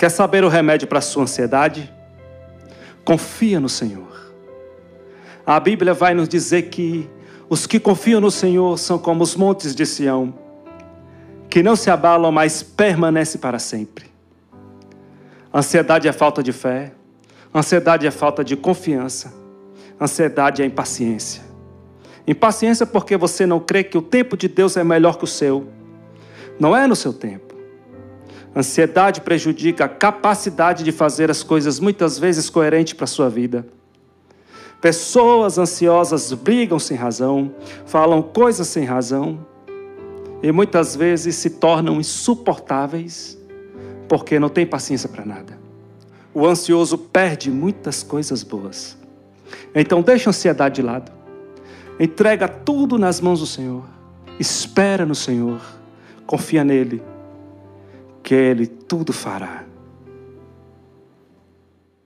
Quer saber o remédio para a sua ansiedade? Confia no Senhor. A Bíblia vai nos dizer que os que confiam no Senhor são como os montes de Sião, que não se abalam, mas permanecem para sempre. Ansiedade é falta de fé, ansiedade é falta de confiança, ansiedade é impaciência. Impaciência porque você não crê que o tempo de Deus é melhor que o seu. Não é no seu tempo. Ansiedade prejudica a capacidade de fazer as coisas muitas vezes coerentes para a sua vida. Pessoas ansiosas brigam sem razão, falam coisas sem razão e muitas vezes se tornam insuportáveis porque não tem paciência para nada. O ansioso perde muitas coisas boas. Então deixa a ansiedade de lado. Entrega tudo nas mãos do Senhor. Espera no Senhor. Confia nele, que ele tudo fará.